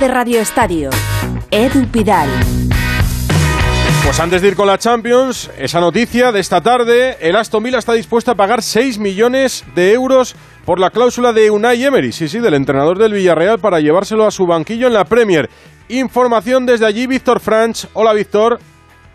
de Radio Estadio. Edu Pidal. Pues antes de ir con la Champions, esa noticia de esta tarde, el Aston Villa está dispuesto a pagar 6 millones de euros por la cláusula de Unai Emery, sí, sí, del entrenador del Villarreal para llevárselo a su banquillo en la Premier. Información desde allí, Víctor Franch. Hola, Víctor.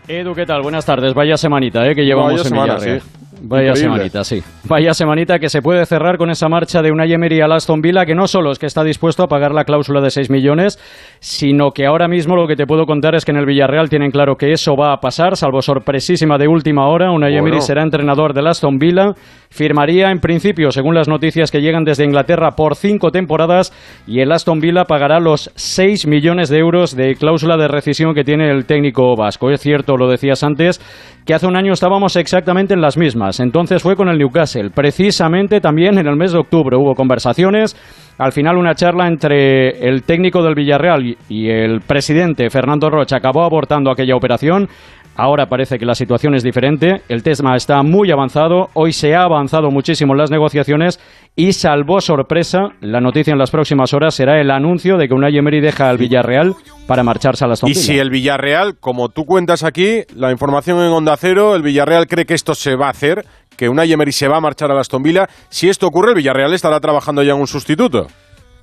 Edu, ¿qué tal? Buenas tardes. Vaya semanita ¿eh? que llevamos en Villarreal. Vaya semanita, sí. Vaya semanita que se puede cerrar con esa marcha de Unai Emery al Aston Villa, que no solo es que está dispuesto a pagar la cláusula de 6 millones, sino que ahora mismo lo que te puedo contar es que en el Villarreal tienen claro que eso va a pasar, salvo sorpresísima de última hora. Unai Emery será entrenador del Aston Villa, firmaría en principio, según las noticias que llegan desde Inglaterra, por cinco temporadas y el Aston Villa pagará los 6 millones de euros de cláusula de rescisión que tiene el técnico vasco. Es cierto, lo decías antes, que hace un año estábamos exactamente en las mismas. Entonces fue con el Newcastle. Precisamente también en el mes de octubre hubo conversaciones. Al final una charla entre el técnico del Villarreal y el presidente Fernando Rocha acabó abortando aquella operación. Ahora parece que la situación es diferente, el TESMA está muy avanzado, hoy se ha avanzado muchísimo en las negociaciones y salvo sorpresa, la noticia en las próximas horas será el anuncio de que Unai Emery deja al Villarreal para marcharse a las Y si el Villarreal, como tú cuentas aquí, la información en Onda Cero, el Villarreal cree que esto se va a hacer, que Unai Emery se va a marchar a la Aston Villa, si esto ocurre, el Villarreal estará trabajando ya en un sustituto.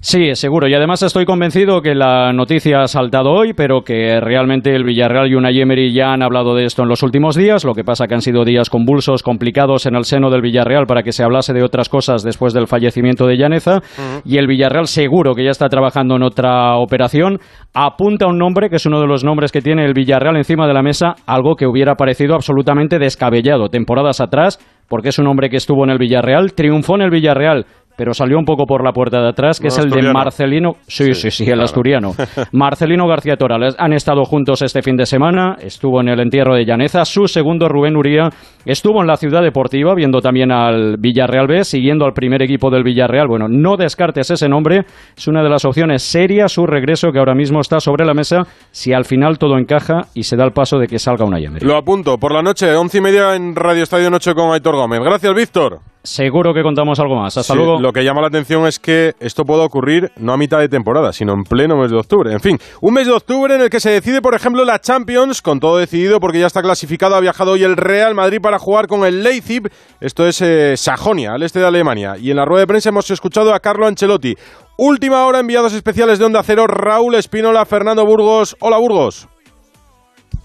Sí, seguro. Y además estoy convencido que la noticia ha saltado hoy, pero que realmente el Villarreal y Unai Emery ya han hablado de esto en los últimos días. Lo que pasa que han sido días convulsos, complicados en el seno del Villarreal para que se hablase de otras cosas después del fallecimiento de Llaneza. Y el Villarreal seguro que ya está trabajando en otra operación. Apunta un nombre, que es uno de los nombres que tiene el Villarreal encima de la mesa, algo que hubiera parecido absolutamente descabellado temporadas atrás, porque es un hombre que estuvo en el Villarreal, triunfó en el Villarreal pero salió un poco por la puerta de atrás, que es el de Marcelino. Sí, sí, sí, el asturiano. Marcelino García Torales. Han estado juntos este fin de semana, estuvo en el entierro de Llaneza. Su segundo, Rubén Uría, estuvo en la ciudad deportiva, viendo también al Villarreal B, siguiendo al primer equipo del Villarreal. Bueno, no descartes ese nombre, es una de las opciones serias, su regreso, que ahora mismo está sobre la mesa, si al final todo encaja y se da el paso de que salga una Emery. Lo apunto, por la noche, once y media en Radio Estadio Noche con Aitor Gómez. Gracias, Víctor. Seguro que contamos algo más. Hasta luego. Lo que llama la atención es que esto pueda ocurrir no a mitad de temporada, sino en pleno mes de octubre. En fin, un mes de octubre en el que se decide, por ejemplo, la Champions, con todo decidido porque ya está clasificado. Ha viajado hoy el Real Madrid para jugar con el Leipzig. Esto es eh, Sajonia, al este de Alemania. Y en la rueda de prensa hemos escuchado a Carlo Ancelotti. Última hora, enviados especiales de Onda Cero, Raúl Espínola, Fernando Burgos. Hola, Burgos.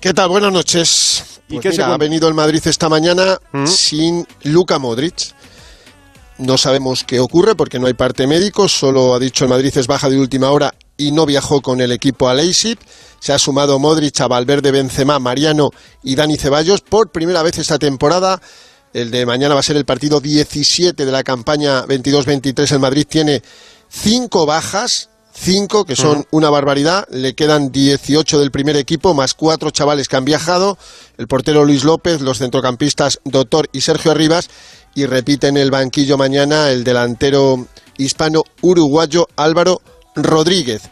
¿Qué tal? Buenas noches. ¿Y Pues qué se mira, ha venido el Madrid esta mañana ¿Mm? sin Luka Modric. No sabemos qué ocurre porque no hay parte médico, solo ha dicho el Madrid es baja de última hora y no viajó con el equipo a Leipzig. Se ha sumado Modric a Valverde, Benzema, Mariano y Dani Ceballos por primera vez esta temporada. El de mañana va a ser el partido 17 de la campaña 22-23. El Madrid tiene cinco bajas, cinco que son una barbaridad. Le quedan 18 del primer equipo, más cuatro chavales que han viajado. El portero Luis López, los centrocampistas Doctor y Sergio Arribas. Y repite en el banquillo mañana el delantero hispano-uruguayo Álvaro Rodríguez.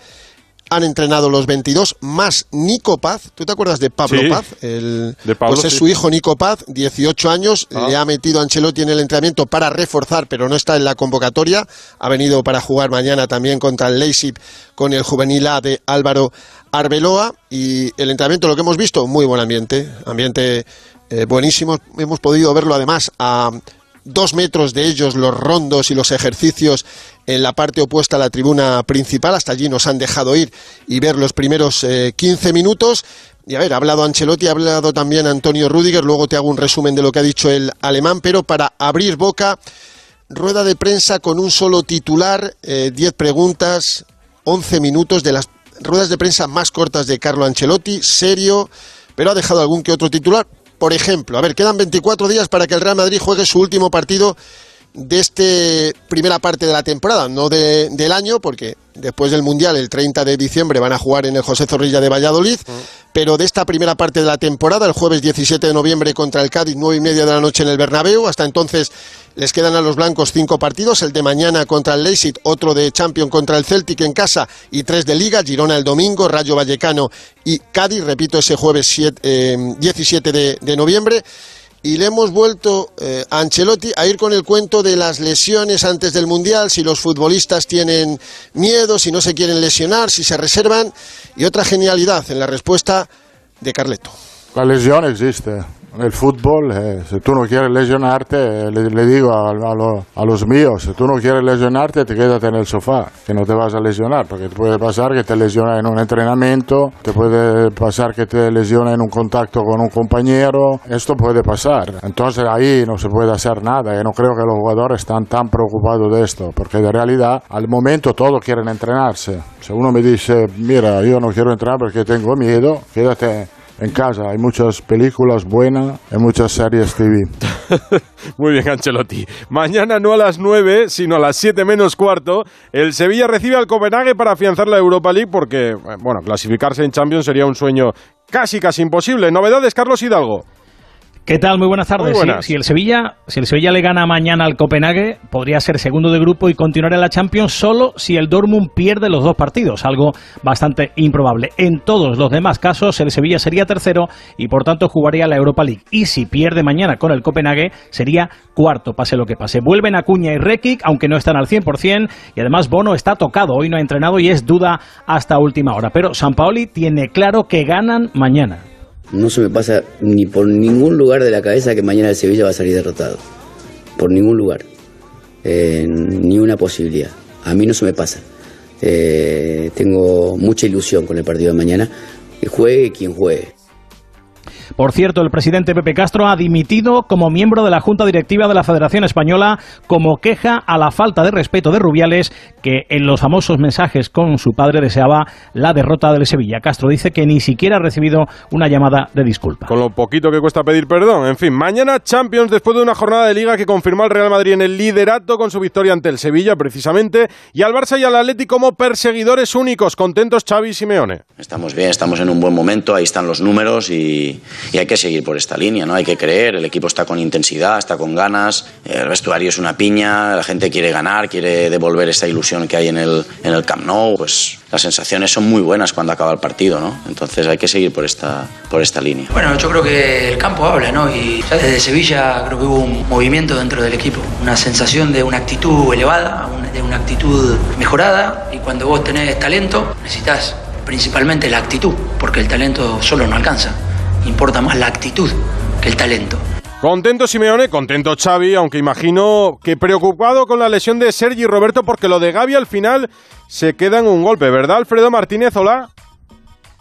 Han entrenado los 22 más Nico Paz. ¿Tú te acuerdas de Pablo Sí. Paz? El, De Pablo, pues es sí. su hijo Nico Paz, 18 años. Ah. Le ha metido a Ancelotti en el entrenamiento para reforzar, pero no está en la convocatoria. Ha venido para jugar mañana también contra el Leipzig con el juvenil A de Álvaro Arbeloa. Y el entrenamiento, lo que hemos visto, muy buen ambiente. Ambiente eh, buenísimo. Hemos podido verlo además a dos metros de ellos los rondos y los ejercicios en la parte opuesta a la tribuna principal. Hasta allí nos han dejado ir y ver los primeros eh, 15 minutos. Y a ver, ha hablado Ancelotti, ha hablado también Antonio Rudiger, luego te hago un resumen de lo que ha dicho el alemán, pero para abrir boca, rueda de prensa con un solo titular, eh, 10 preguntas, 11 minutos de las ruedas de prensa más cortas de Carlo Ancelotti, serio, pero ha dejado algún que otro titular. Por ejemplo, a ver, quedan 24 días para que el Real Madrid juegue su último partido de esta primera parte de la temporada, no de- del año, porque después del Mundial, el 30 de diciembre, van a jugar en el José Zorrilla de Valladolid, pero de esta primera parte de la temporada, el jueves 17 de noviembre contra el Cádiz, nueve y media de la noche en el Bernabéu, hasta entonces les quedan a los blancos cinco partidos, el de mañana contra el Leipzig, otro de Champions contra el Celtic en casa y tres de Liga, Girona el domingo, Rayo Vallecano y Cádiz, repito, ese jueves siete- eh, 17 de, de noviembre. Y le hemos vuelto eh, a Ancelotti a ir con el cuento de las lesiones antes del Mundial, si los futbolistas tienen miedo, si no se quieren lesionar, si se reservan, y otra genialidad en la respuesta de Carleto. La lesión existe. El fútbol, eh, si tú no quieres lesionarte, eh, le, digo a, los míos, si tú no quieres lesionarte, te quédate en el sofá, que no te vas a lesionar, porque te puede pasar que te lesiona en un entrenamiento, te puede pasar que te lesiona en un contacto con un compañero, esto puede pasar. Entonces ahí no se puede hacer nada, y no creo que los jugadores están tan preocupados de esto, porque de realidad al momento todos quieren entrenarse. Si uno me dice, mira, yo no quiero entrenar porque tengo miedo, quédate en casa. Hay muchas películas buenas y muchas series TV. Muy bien, Ancelotti. Mañana no a las 9, sino a las 7 menos cuarto, el Sevilla recibe al Copenhague para afianzar la Europa League porque, bueno, clasificarse en Champions sería un sueño casi, casi imposible. Novedades, Carlos Hidalgo. ¿Qué tal? Muy buenas tardes. Si, el Sevilla, si el Sevilla le gana mañana al Copenhague, podría ser segundo de grupo y continuar en la Champions solo si el Dortmund pierde los dos partidos, algo bastante improbable. En todos los demás casos, el Sevilla sería tercero y por tanto jugaría la Europa League. Y si pierde mañana con el Copenhague, sería cuarto, pase lo que pase. Vuelven Acuña y Rekic, aunque no están al 100%, y además Bono está tocado, hoy no ha entrenado y es duda hasta última hora. Pero San Paoli tiene claro que ganan mañana. No se me pasa ni por ningún lugar de la cabeza que mañana el Sevilla va a salir derrotado. Por ningún lugar. Eh, ni una posibilidad. A mí no se me pasa. Eh, tengo mucha ilusión con el partido de mañana. Juegue quien juegue. Por cierto, el presidente Pepe Castro ha dimitido como miembro de la Junta Directiva de la Federación Española como queja a la falta de respeto de Rubiales que en los famosos mensajes con su padre deseaba la derrota del Sevilla. Castro dice que ni siquiera ha recibido una llamada de disculpa. Con lo poquito que cuesta pedir perdón. En fin, mañana Champions después de una jornada de liga que confirmó al Real Madrid en el liderato con su victoria ante el Sevilla precisamente y al Barça y al Atlético como perseguidores únicos. Contentos Xavi y Simeone. Estamos bien, estamos en un buen momento, ahí están los números y y hay que seguir por esta línea, ¿no? Hay que creer, el equipo está con intensidad, está con ganas, el vestuario es una piña, la gente quiere ganar, quiere devolver esta ilusión que hay en el, en el Camp Nou, pues las sensaciones son muy buenas cuando acaba el partido, ¿no? Entonces hay que seguir por esta, por esta línea. Bueno, yo creo que el campo habla, ¿no? Y desde Sevilla creo que hubo un movimiento dentro del equipo, una sensación de una actitud elevada, de una actitud mejorada, y cuando vos tenés talento necesitas principalmente la actitud, porque el talento solo no alcanza importa más la actitud que el talento. Contento Simeone, contento Xavi, aunque imagino que preocupado con la lesión de Sergi Roberto porque lo de Gaby al final se queda en un golpe, ¿verdad Alfredo Martínez? Hola.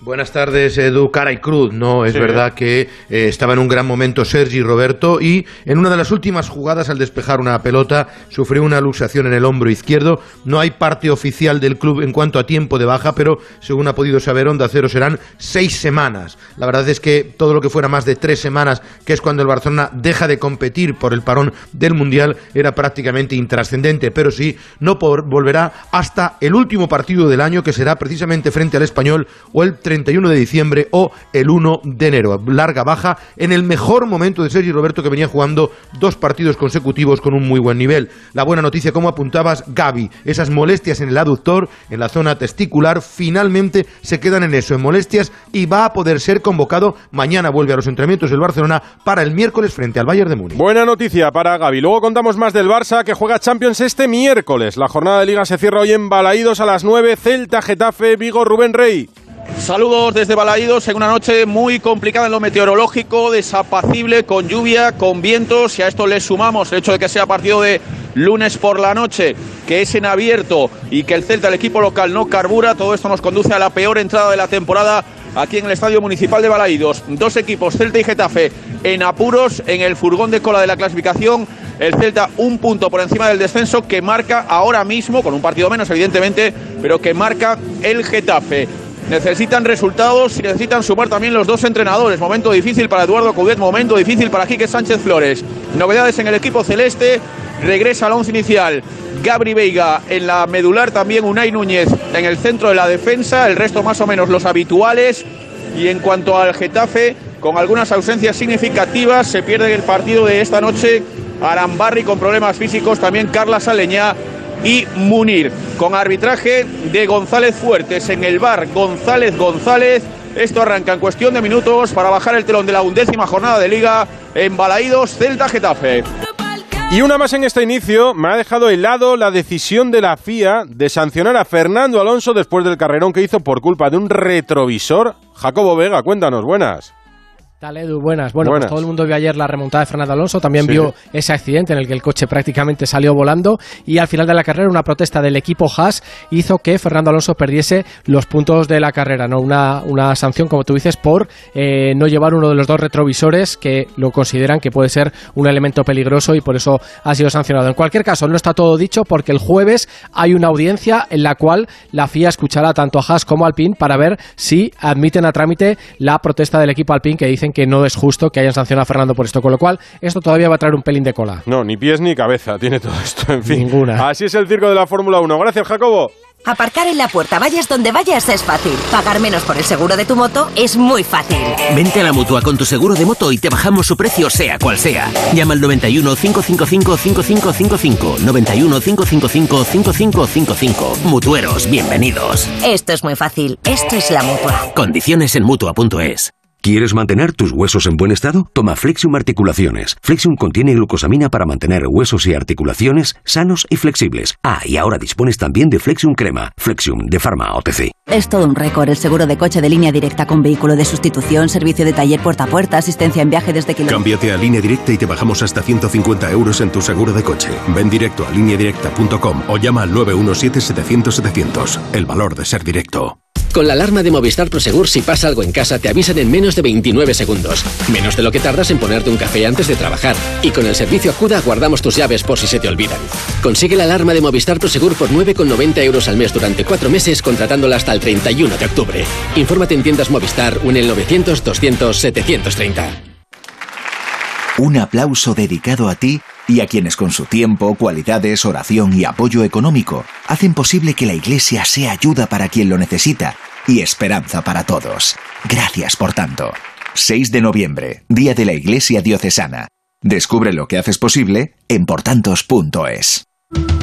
Buenas tardes, Edu. Cara y cruz, ¿no? Es verdad que eh, estaba en un gran momento Sergi Roberto y en una de las últimas jugadas al despejar una pelota sufrió una luxación en el hombro izquierdo. No hay parte oficial del club en cuanto a tiempo de baja, pero según ha podido saber Onda Cero serán seis semanas. La verdad es que todo lo que fuera más de tres semanas, que es cuando el Barcelona deja de competir por el parón del Mundial, era prácticamente intrascendente, pero sí, no volverá hasta el último partido del año, que será precisamente frente al Español o el 31 de diciembre o el 1 de enero. Larga baja en el mejor momento de Sergi Roberto que venía jugando dos partidos consecutivos con un muy buen nivel. La buena noticia, como apuntabas, Gaby, esas molestias en el aductor, en la zona testicular, finalmente se quedan en eso, en molestias, y va a poder ser convocado. Mañana vuelve a los entrenamientos del Barcelona para el miércoles frente al Bayern de Múnich. Buena noticia para Gaby. Luego contamos más del Barça que juega Champions este miércoles. La jornada de liga se cierra hoy en Balaídos a las 9. Celta, Getafe, Vigo, Rubén Rey. Saludos desde Balaídos en una noche muy complicada en lo meteorológico, desapacible, con lluvia, con vientos y a esto le sumamos el hecho de que sea partido de lunes por la noche, que es en abierto y que el Celta, el equipo local, no carbura. Todo esto nos conduce a la peor entrada de la temporada aquí en el Estadio Municipal de Balaídos. Dos equipos, Celta y Getafe, en apuros en el furgón de cola de la clasificación. El Celta un punto por encima del descenso que marca ahora mismo, con un partido menos evidentemente, pero que marca el Getafe necesitan resultados y necesitan sumar también los dos entrenadores. Momento difícil para Eduardo Coudet, momento difícil para Quique Sánchez Flores. Novedades en el equipo celeste, regresa al once inicial. Gabri Veiga en la medular, también Unai Núñez en el centro de la defensa, el resto más o menos los habituales. Y en cuanto al Getafe, con algunas ausencias significativas, se pierde el partido de esta noche. Arambarri con problemas físicos, también Carla Saleñá y Munir. Con arbitraje de González Fuertes en el bar. González González Esto arranca en cuestión de minutos para bajar el telón de la undécima jornada de liga en Balaídos, Celta Getafe. Y una más en este inicio, me ha dejado helado la decisión de la FIA de sancionar a Fernando Alonso después del carrerón que hizo por culpa de un retrovisor. Jacobo Vega, cuéntanos, buenas. Tal Edu, buenas. Bueno, Pues todo el mundo vio ayer la remontada de Fernando Alonso, también vio ese accidente en el que el coche prácticamente salió volando y al final de la carrera una protesta del equipo Haas hizo que Fernando Alonso perdiese los puntos de la carrera, no una, una sanción, como tú dices, por eh, no llevar uno de los dos retrovisores que lo consideran que puede ser un elemento peligroso y por eso ha sido sancionado. En cualquier caso, no está todo dicho porque el jueves hay una audiencia en la cual la FIA escuchará tanto a Haas como a Alpine para ver si admiten a trámite la protesta del equipo Alpine que dicen que no es justo que hayan sancionado a Fernando por esto, con lo cual esto todavía va a traer un pelín de cola. No, ni pies ni cabeza tiene todo esto, en fin. Ninguna. Así es el circo de la Fórmula 1. Gracias, Jacobo. Aparcar en la puerta, vayas donde vayas, es fácil. Pagar menos por el seguro de tu moto es muy fácil. Vente a la mutua con tu seguro de moto y te bajamos su precio, sea cual sea. Llama al 91 555 5555. 91 555 5555. Mutueros, bienvenidos. Esto es muy fácil. Esto es la mutua. Condiciones en mutua.es. ¿Quieres mantener tus huesos en buen estado? Toma Flexium Articulaciones. Flexium contiene glucosamina para mantener huesos y articulaciones sanos y flexibles. Ah, y ahora dispones también de Flexium Crema. Flexium de Pharma OTC. Es todo un récord el seguro de coche de línea directa con vehículo de sustitución, servicio de taller puerta a puerta, asistencia en viaje desde kilómetros. Cámbiate a línea directa y te bajamos hasta 150 euros en tu seguro de coche. Ven directo a lineadirecta.com o llama al 917-700-700. El valor de ser directo. Con la alarma de Movistar Prosegur, si pasa algo en casa, te avisan en menos de 29 segundos. Menos de lo que tardas en ponerte un café antes de trabajar. Y con el servicio Acuda guardamos tus llaves por si se te olvidan. Consigue la alarma de Movistar Prosegur por 9,90 euros al mes durante cuatro meses, contratándola hasta el 31 de octubre. Infórmate en tiendas Movistar o en el 900 200 730. Un aplauso dedicado a ti y a quienes con su tiempo, cualidades, oración y apoyo económico hacen posible que la Iglesia sea ayuda para quien lo necesita y esperanza para todos. Gracias por tanto. 6 de noviembre, Día de la Iglesia Diocesana. Descubre lo que haces posible en portantos.es.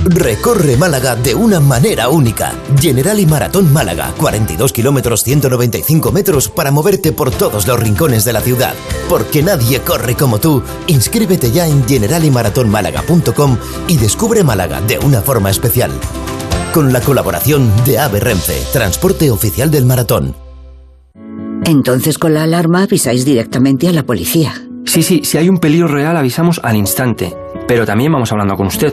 Recorre Málaga de una manera única. General y Maratón Málaga, 42 kilómetros 195 metros para moverte por todos los rincones de la ciudad. Porque nadie corre como tú. Inscríbete ya en generalymaratonmálaga.com y descubre Málaga de una forma especial. Con la colaboración de AVE Renfe, transporte oficial del maratón. Entonces con la alarma avisáis directamente a la policía. Sí, sí, si hay un peligro real avisamos al instante. Pero también vamos hablando con usted.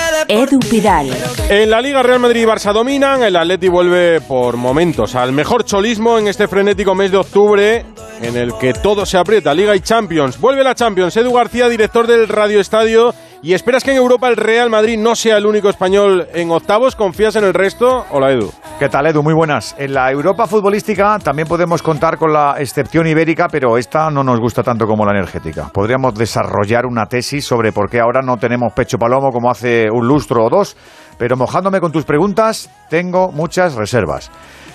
Edu Pidal. En la Liga Real Madrid y Barça dominan, el Atleti vuelve por momentos al mejor cholismo en este frenético mes de octubre en el que todo se aprieta, Liga y Champions. Vuelve la Champions, Edu García, director del Radio Estadio. ¿Y esperas que en Europa el Real Madrid no sea el único español en octavos? ¿Confías en el resto? Hola Edu. ¿Qué tal Edu? Muy buenas. En la Europa futbolística también podemos contar con la excepción ibérica, pero esta no nos gusta tanto como la energética. Podríamos desarrollar una tesis sobre por qué ahora no tenemos pecho palomo como hace un lustro o dos, pero mojándome con tus preguntas, tengo muchas reservas.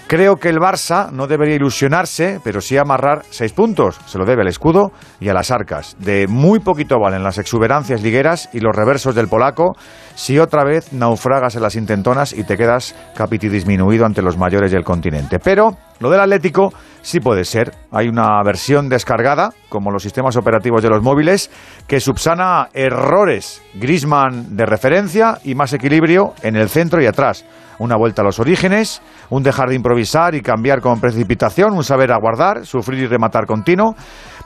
Creo que el Barça no debería ilusionarse, pero sí amarrar seis puntos. Se lo debe al escudo y a las arcas. De muy poquito valen las exuberancias ligueras y los reversos del polaco si otra vez naufragas en las intentonas y te quedas capiti disminuido ante los mayores del continente. Pero lo del Atlético sí puede ser. Hay una versión descargada, como los sistemas operativos de los móviles, que subsana errores. Grisman de referencia y más equilibrio en el centro y atrás una vuelta a los orígenes, un dejar de improvisar y cambiar con precipitación, un saber aguardar, sufrir y rematar continuo.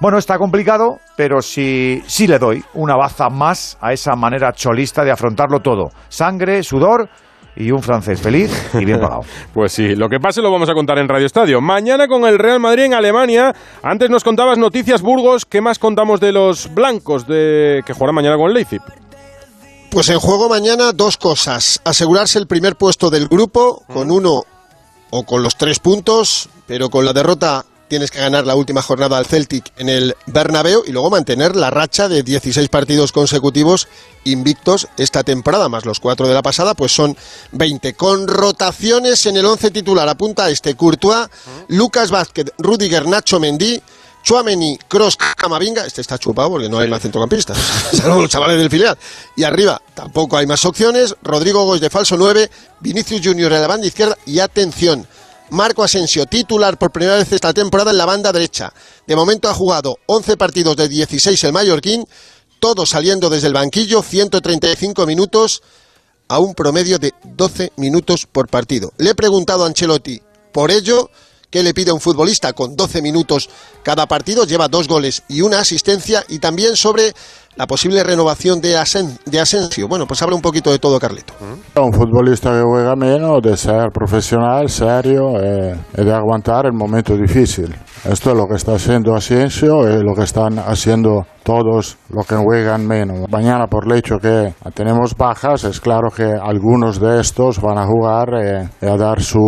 Bueno, está complicado, pero sí, sí le doy una baza más a esa manera cholista de afrontarlo todo. Sangre, sudor y un francés feliz y bien pagado. pues sí, lo que pase lo vamos a contar en Radio Estadio. Mañana con el Real Madrid en Alemania. Antes nos contabas noticias Burgos. ¿Qué más contamos de los blancos de que jugarán mañana con el Leipzig? Pues en juego mañana dos cosas. Asegurarse el primer puesto del grupo con uno o con los tres puntos, pero con la derrota tienes que ganar la última jornada al Celtic en el Bernabéu y luego mantener la racha de 16 partidos consecutivos invictos esta temporada, más los cuatro de la pasada, pues son 20. Con rotaciones en el 11 titular, apunta este Courtois, Lucas Vázquez, Rudiger, Nacho Mendy, Chuameni, Cross, Camavinga, este está chupado porque no hay más centrocampistas, salvo los chavales del filial. Y arriba tampoco hay más opciones, Rodrigo Goy de falso 9, Vinicius Junior en la banda izquierda. Y atención, Marco Asensio, titular por primera vez esta temporada en la banda derecha. De momento ha jugado 11 partidos de 16 el mallorquín, todos saliendo desde el banquillo, 135 minutos a un promedio de 12 minutos por partido. Le he preguntado a Ancelotti por ello qué le pide a un futbolista con 12 minutos cada partido, lleva dos goles y una asistencia, y también sobre la posible renovación de, de Asensio. Bueno, pues habla un poquito de todo, Carlito. Un futbolista que juega menos, de ser profesional, serio eh, y de aguantar el momento difícil. Esto es lo que está haciendo Asensio y lo que están haciendo todos los que juegan menos. Mañana, por el hecho que tenemos bajas, es claro que algunos de estos van a jugar eh, y a dar su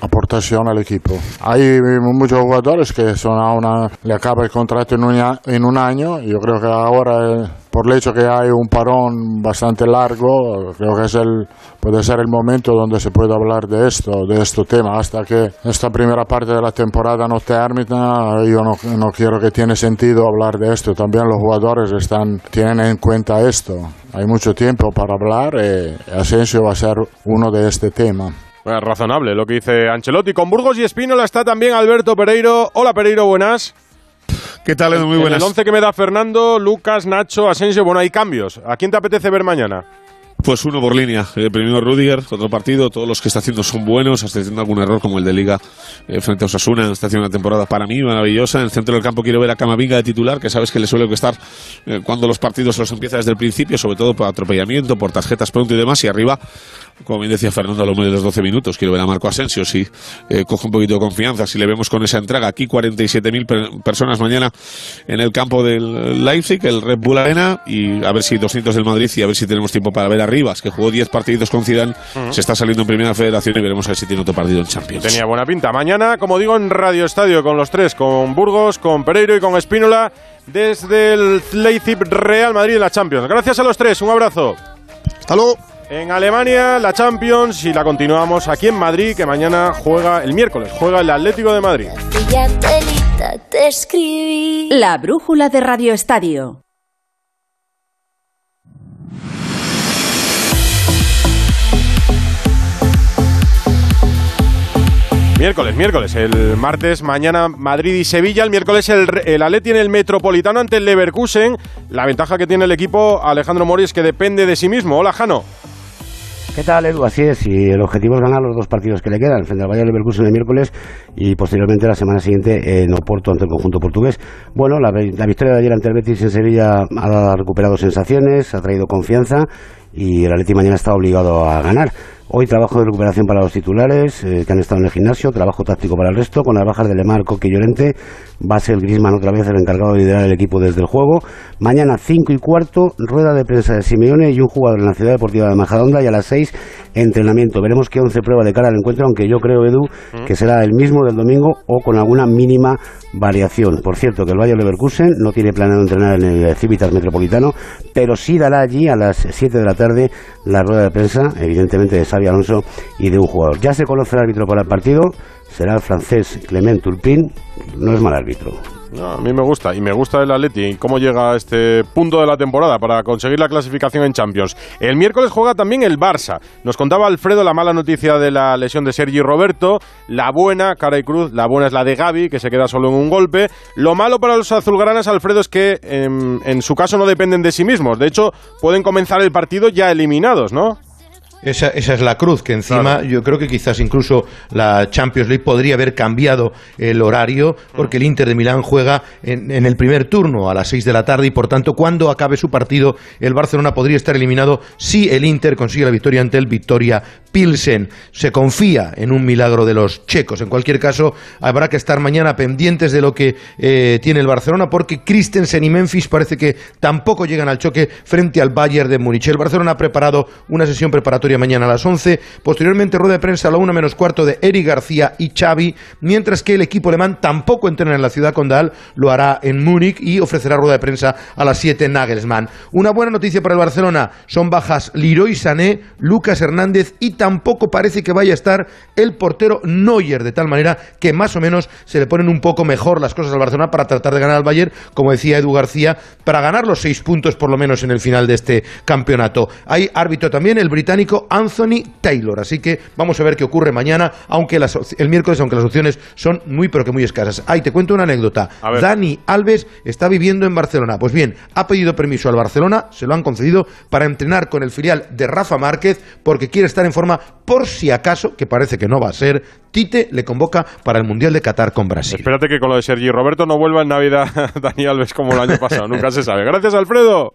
aportación al equipo. Hay muchos jugadores que son a una, le acaba el contrato en un, en un año. Yo creo que ahora, eh, por el hecho que hay un parón bastante largo, creo que es el, puede ser el momento donde se puede hablar de esto, de este tema. Hasta que esta primera parte de la temporada no termina, yo no, no quiero que tiene sentido hablar de esto. También los jugadores están, tienen en cuenta esto. Hay mucho tiempo para hablar y eh, Asensio va a ser uno de este tema razonable lo que dice Ancelotti. Con Burgos y Espínola está también Alberto Pereiro. Hola Pereiro, buenas. ¿Qué tal, Edu? Muy buenas. el 11 que me da Fernando, Lucas, Nacho, Asensio, bueno, hay cambios. ¿A quién te apetece ver mañana? Pues uno por línea. El primero Rudiger, otro partido. Todos los que está haciendo son buenos. Está haciendo algún error como el de Liga eh, frente a Osasuna. Está haciendo una temporada para mí maravillosa. En el centro del campo quiero ver a Camavinga de titular, que sabes que le suele estar eh, cuando los partidos los empieza desde el principio, sobre todo por atropellamiento, por tarjetas pronto y demás. Y arriba como bien decía Fernando a lo menos de los 12 minutos, quiero ver a Marco Asensio si eh, coge un poquito de confianza, si le vemos con esa entrega. Aquí 47.000 personas mañana en el campo del Leipzig, el Red Bull Arena, y a ver si 200 del Madrid y a ver si tenemos tiempo para ver a Rivas, que jugó 10 partidos con Zidane, se está saliendo en Primera Federación y veremos a ver si tiene otro partido en Champions. Tenía buena pinta. Mañana, como digo, en Radio Estadio con los tres, con Burgos, con Pereiro y con Espínola, desde el Leipzig Real Madrid en la Champions. Gracias a los tres, un abrazo. Hasta luego. En Alemania, la Champions y la continuamos aquí en Madrid, que mañana juega, el miércoles, juega el Atlético de Madrid. La brújula de Radio Estadio. Miércoles, miércoles. El martes, mañana Madrid y Sevilla. El miércoles el, el Atleti en el Metropolitano ante el Leverkusen. La ventaja que tiene el equipo Alejandro Mori es que depende de sí mismo. Hola, Jano. ¿Qué tal, Edu? Así es, y el objetivo es ganar los dos partidos que le quedan, frente al Bayern Leverkusen el miércoles y posteriormente la semana siguiente en Oporto ante el conjunto portugués. Bueno, la, victoria de ayer ante el Betis en Sevilla ha recuperado sensaciones, ha traído confianza y el Atleti mañana está obligado a ganar. Hoy trabajo de recuperación para los titulares eh, que han estado en el gimnasio, trabajo táctico para el resto, con las bajas de Lemar, Coque y Llorente, va a ser Grisman otra vez el encargado de liderar el equipo desde el juego. Mañana 5 y cuarto, rueda de prensa de Simeone y un jugador en la Ciudad Deportiva de Majadonda y a las 6 entrenamiento. Veremos qué 11 prueba de cara al encuentro, aunque yo creo, Edu, mm. que será el mismo del domingo o con alguna mínima variación. Por cierto, que el Bayern Leverkusen no tiene planeado entrenar en el Civitas Metropolitano, pero sí dará allí a las 7 de la tarde la rueda de prensa, evidentemente de Alonso y de un jugador. Ya se conoce el árbitro para el partido, será el francés Clement Turpin, no es mal árbitro. a mí me gusta, y me gusta el Atleti cómo llega a este punto de la temporada para conseguir la clasificación en Champions. El miércoles juega también el Barça. Nos contaba Alfredo la mala noticia de la lesión de Sergi Roberto, la buena, cara y cruz, la buena es la de Gaby, que se queda solo en un golpe. Lo malo para los azulgranas, Alfredo, es que en, en su caso no dependen de sí mismos. De hecho, pueden comenzar el partido ya eliminados, ¿no? Esa, esa, es la cruz, que encima yo creo que quizás incluso la Champions League podría haber cambiado el horario, porque el Inter de Milán juega en, el primer turno a las 6 de la tarde y por tanto cuando acabe su partido el Barcelona podría estar eliminado si el Inter consigue la victoria ante el Victoria Pilsen. Se confía en un milagro de los checos. En cualquier caso, habrá que estar mañana pendientes de lo que eh, tiene el Barcelona, porque Christensen y Memphis parece que tampoco llegan al choque frente al Bayern de Múnich. El Barcelona ha preparado una sesión preparatoria mañana a las 11. Posteriormente, rueda de prensa a la 1 menos cuarto de Eric García y Xavi, mientras que el equipo alemán tampoco entrena en la ciudad condal, lo hará en Múnich y ofrecerá rueda de prensa a las 7 Nagelsmann. Una buena noticia para el Barcelona, son bajas Leroy Sané, Lucas Hernández y tampoco parece que vaya a estar el portero Neuer, de tal manera que más o menos se le ponen un poco mejor las cosas al Barcelona para tratar de ganar al Bayern, como decía Edu García, para ganar los seis puntos por lo menos en el final de este campeonato. Hay árbitro también, el británico Anthony Taylor, así que vamos a ver qué ocurre mañana, aunque el miércoles, aunque las opciones son muy pero que muy escasas. Ahí te cuento una anécdota. Dani Alves está viviendo en Barcelona. Pues bien, ha pedido permiso al Barcelona, se lo han concedido, para entrenar con el filial de Rafa Márquez, porque quiere estar en forma por si acaso, que parece que no va a ser, Tite le convoca para el Mundial de Qatar con Brasil. Espérate que con lo de Sergi Roberto no vuelva en Navidad Dani Alves como el año pasado, nunca se sabe. Gracias, Alfredo.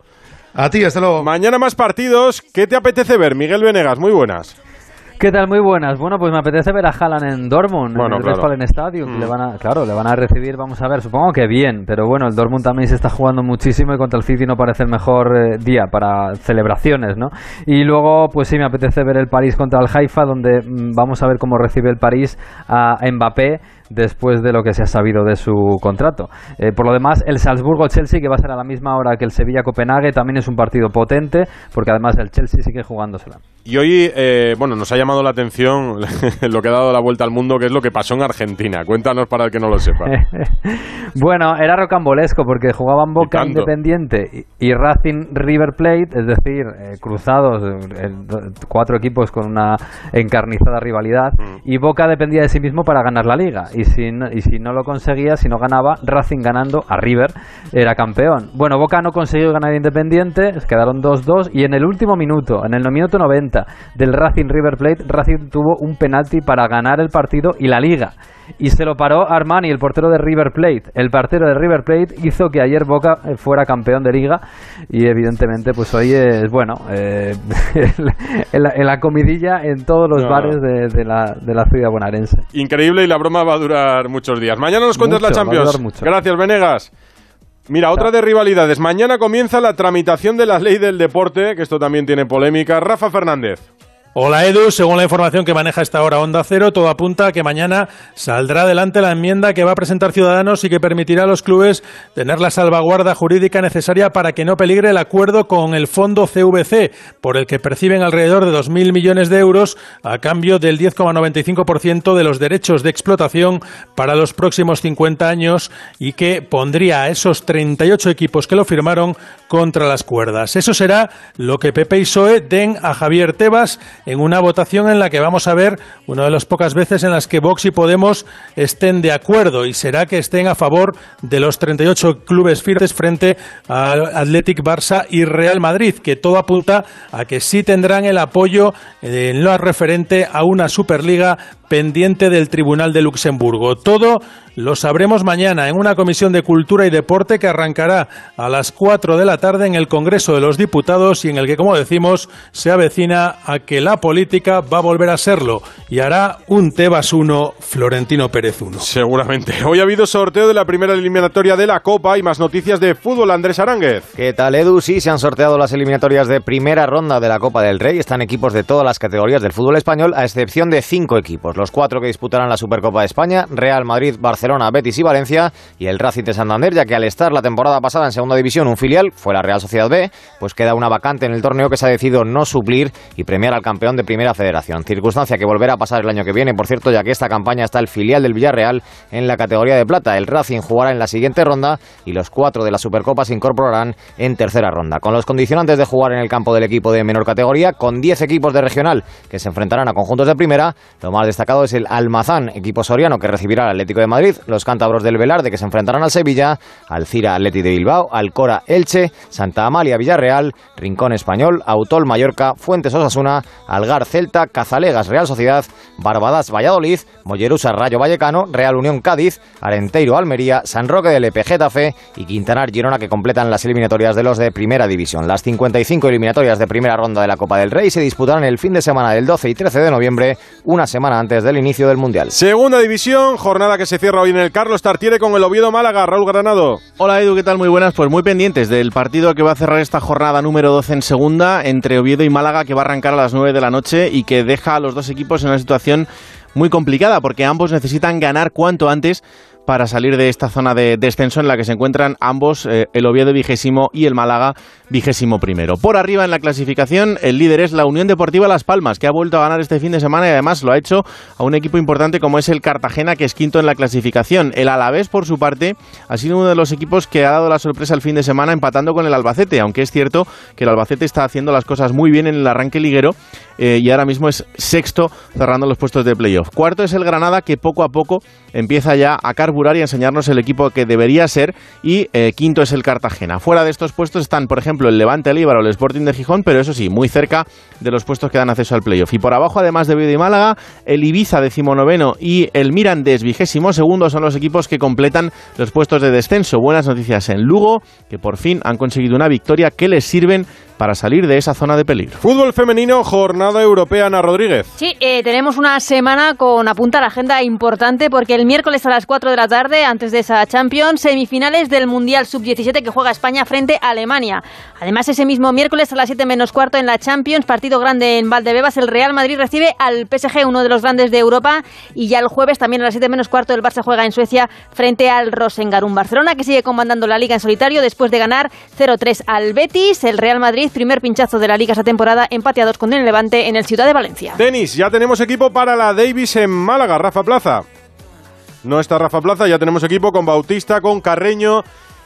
A ti, hasta luego. Mañana más partidos. ¿Qué te apetece ver, Miguel Venegas? Muy buenas. ¿Qué tal? Muy buenas. Bueno, pues me apetece ver a Haaland en Dortmund, en el claro. Stadium. Le mm. van a, claro, le van a recibir, vamos a ver, supongo que bien, pero bueno, el Dortmund también se está jugando muchísimo y contra el City no parece el mejor eh, día para celebraciones, ¿no? Y luego, pues sí, me apetece ver el París contra el Haifa, donde mm, vamos a ver cómo recibe el París a Mbappé después de lo que se ha sabido de su contrato. Eh, por lo demás, el Salzburgo-Chelsea, que va a ser a la misma hora que el Sevilla-Copenhague, también es un partido potente, porque además el Chelsea sigue jugándosela. Y hoy, eh, bueno, nos ha llamado la atención lo que ha dado la vuelta al mundo, que es lo que pasó en Argentina. Cuéntanos para el que no lo sepa. bueno, era rocambolesco, porque jugaban Boca Independiente y, Racing River Plate, es decir, eh, cruzados, cuatro equipos con una encarnizada rivalidad, mm. y Boca dependía de sí mismo para ganar la liga y si, no, y si no lo conseguía, si no ganaba, Racing ganando a River era campeón. Bueno, Boca no consiguió ganar Independiente, quedaron 2-2 y en el último minuto, en el minuto 90 del Racing River Plate, Racing tuvo un penalti para ganar el partido y la liga y se lo paró Armani, el portero de River Plate. El portero de River Plate hizo que ayer Boca eh, fuera campeón de liga y evidentemente pues hoy es, bueno, eh, en, la, comidilla en todos los bares de, la, de la ciudad bonaerense. Increíble y la broma va a durar muchos días. Mañana nos cuentas la Champions. Gracias, Venegas. Mira, otra de rivalidades. Mañana comienza la tramitación de la ley del deporte, que esto también tiene polémica. Rafa Fernández. Hola Edu, según la información que maneja esta hora Onda Cero, todo apunta a que mañana saldrá adelante la enmienda que va a presentar Ciudadanos y que permitirá a los clubes tener la salvaguarda jurídica necesaria para que no peligre el acuerdo con el fondo CVC, por el que perciben alrededor de 2.000 millones de euros a cambio del 10,95% de los derechos de explotación para los próximos 50 años y que pondría a esos 38 equipos que lo firmaron contra las cuerdas. Eso será lo que Pepe y Soe den a Javier Tebas en una votación en la que vamos a ver una de las pocas veces en las que Vox y Podemos estén de acuerdo y será que estén a favor de los 38 clubes firmes frente al Athletic Barça y Real Madrid, que todo apunta a que sí tendrán el apoyo en lo referente a una Superliga pendiente del Tribunal de Luxemburgo. Todo lo sabremos mañana en una comisión de Cultura y Deporte que arrancará a las 4 de la tarde en el Congreso de los Diputados y en el que, como decimos, se avecina a que la política va a volver a serlo y hará un Tebas 1 Florentino Pérez 1. Seguramente. Hoy ha habido sorteo de la primera eliminatoria de la Copa y más noticias de fútbol. Andrés Aránguez. ¿Qué tal, Edu? Sí, se han sorteado las eliminatorias de primera ronda de la Copa del Rey. Están equipos de todas las categorías del fútbol español, a excepción de cinco equipos los cuatro que disputarán la Supercopa de España, Real Madrid, Barcelona, Betis y Valencia, y el Racing de Santander, ya que al estar la temporada pasada en Segunda División un filial, fue la Real Sociedad B, pues queda una vacante en el torneo que se ha decidido no suplir y premiar al campeón de Primera Federación. Circunstancia que volverá a pasar el año que viene, por cierto, ya que esta campaña está el filial del Villarreal en la categoría de plata. El Racing jugará en la siguiente ronda y los cuatro de la Supercopa se incorporarán en tercera ronda. Con los condicionantes de jugar en el campo del equipo de menor categoría, con 10 equipos de regional que se enfrentarán a conjuntos de primera, lo más destacado es el Almazán, equipo soriano que recibirá al Atlético de Madrid, los cántabros del Velarde que se enfrentarán al Sevilla, Alcira Atleti de Bilbao, Alcora Elche, Santa Amalia Villarreal, Rincón Español, Autol Mallorca, Fuentes Osasuna, Algar Celta, Cazalegas Real Sociedad, Barbadas Valladolid, Mollerusa Rayo Vallecano, Real Unión Cádiz, Arenteiro Almería, San Roque del Epe Getafe y Quintanar Girona que completan las eliminatorias de los de Primera División. Las 55 eliminatorias de primera ronda de la Copa del Rey se disputarán el fin de semana del 12 y 13 de noviembre, una semana antes antes del inicio del Mundial. Segunda división, jornada que se cierra hoy en el Carlos Tartiere con el Oviedo Málaga. Raúl Granado. Hola Edu, ¿qué tal? Muy buenas. Pues muy pendientes del partido que va a cerrar esta jornada número 12 en segunda entre Oviedo y Málaga que va a arrancar a las 9 de la noche y que deja a los dos equipos en una situación muy complicada porque ambos necesitan ganar cuanto antes para salir de esta zona de descenso en la que se encuentran ambos, eh, el Oviedo vigésimo y el Málaga vigésimo primero. Por arriba en la clasificación, el líder es la Unión Deportiva Las Palmas, que ha vuelto a ganar este fin de semana y además lo ha hecho a un equipo importante como es el Cartagena, que es quinto en la clasificación. El Alavés, por su parte, ha sido uno de los equipos que ha dado la sorpresa el fin de semana empatando con el Albacete, aunque es cierto que el Albacete está haciendo las cosas muy bien en el arranque liguero eh, y ahora mismo es sexto cerrando los puestos de playoff. Cuarto es el Granada, que poco a poco empieza ya a carburar y a enseñarnos el equipo que debería ser. Y eh, quinto es el Cartagena. Fuera de estos puestos están, por ejemplo, el Levante, el Íbaro, el Sporting de Gijón, pero eso sí, muy cerca de los puestos que dan acceso al playoff. Y por abajo, además de Vido y Málaga, el Ibiza decimonoveno y el Mirandés vigésimo segundo son los equipos que completan los puestos de descenso. Buenas noticias en Lugo, que por fin han conseguido una victoria que les sirven para salir de esa zona de peligro. Fútbol femenino, jornada europea, Ana Rodríguez. Sí, eh, tenemos una semana con apunta a la agenda importante porque el miércoles a las 4 de la tarde, antes de esa Champions, semifinales del Mundial Sub-17 que juega España frente a Alemania. Además, ese mismo miércoles a las 7 menos cuarto en la Champions, partido grande en Valdebebas, el Real Madrid recibe al PSG, uno de los grandes de Europa, y ya el jueves también a las 7 menos cuarto el Barça juega en Suecia frente al Rosengarun Barcelona, que sigue comandando la liga en solitario después de ganar 0-3 al Betis, el Real Madrid primer pinchazo de la liga esa temporada, empateados con el Levante en el Ciudad de Valencia. Tenis, ya tenemos equipo para la Davis en Málaga, Rafa Plaza. No está Rafa Plaza, ya tenemos equipo con Bautista, con Carreño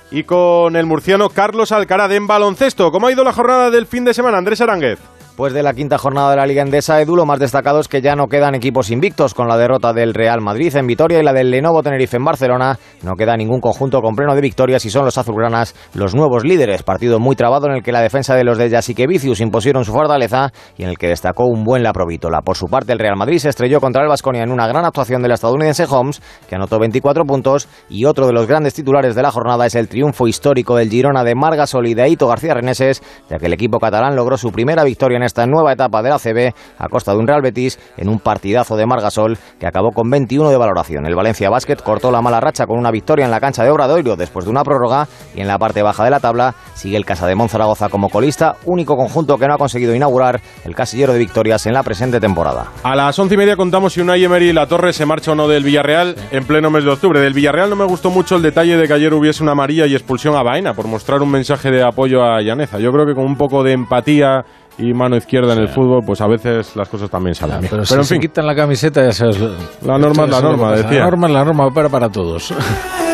y con el murciano Carlos Alcaraz en baloncesto. ¿Cómo ha ido la jornada del fin de semana, Andrés Aránguez? Después de la quinta jornada de la Liga Endesa, Edu, lo más destacado es que ya no quedan equipos invictos con la derrota del Real Madrid en Vitoria y la del Lenovo Tenerife en Barcelona. No queda ningún conjunto con pleno de victorias y son los azulgranas los nuevos líderes. Partido muy trabado en el que la defensa de los de Jasikevicius impusieron su fortaleza y en el que destacó un buen Laprovítola. Por su parte, el Real Madrid se estrelló contra el Vasconia en una gran actuación del estadounidense Holmes, que anotó 24 puntos, y otro de los grandes titulares de la jornada es el triunfo histórico del Girona de Margasol y de Aito García Reneses, ya que el equipo catalán logró su primera victoria en esta nueva etapa de la CB a costa de un Real Betis en un partidazo de Margasol que acabó con 21 de valoración. El Valencia Basket cortó la mala racha con una victoria en la cancha de Obradoiro después de una prórroga y en la parte baja de la tabla sigue el Casa de Monzaragoza como colista, único conjunto que no ha conseguido inaugurar el casillero de victorias en la presente temporada. A las once y media contamos si Unai Emery y la Torre se marcha o no del Villarreal en pleno mes de octubre. Del Villarreal no me gustó mucho el detalle de que ayer hubiese una amarilla y expulsión a Baena por mostrar un mensaje de apoyo a Llaneza. Yo creo que con un poco de empatía y mano izquierda en el fútbol, pues a veces las cosas también salen bien. Pero, Pero si se quitan la camiseta, ya sabes. La norma es la norma, decía. La norma es la norma, pero para todos.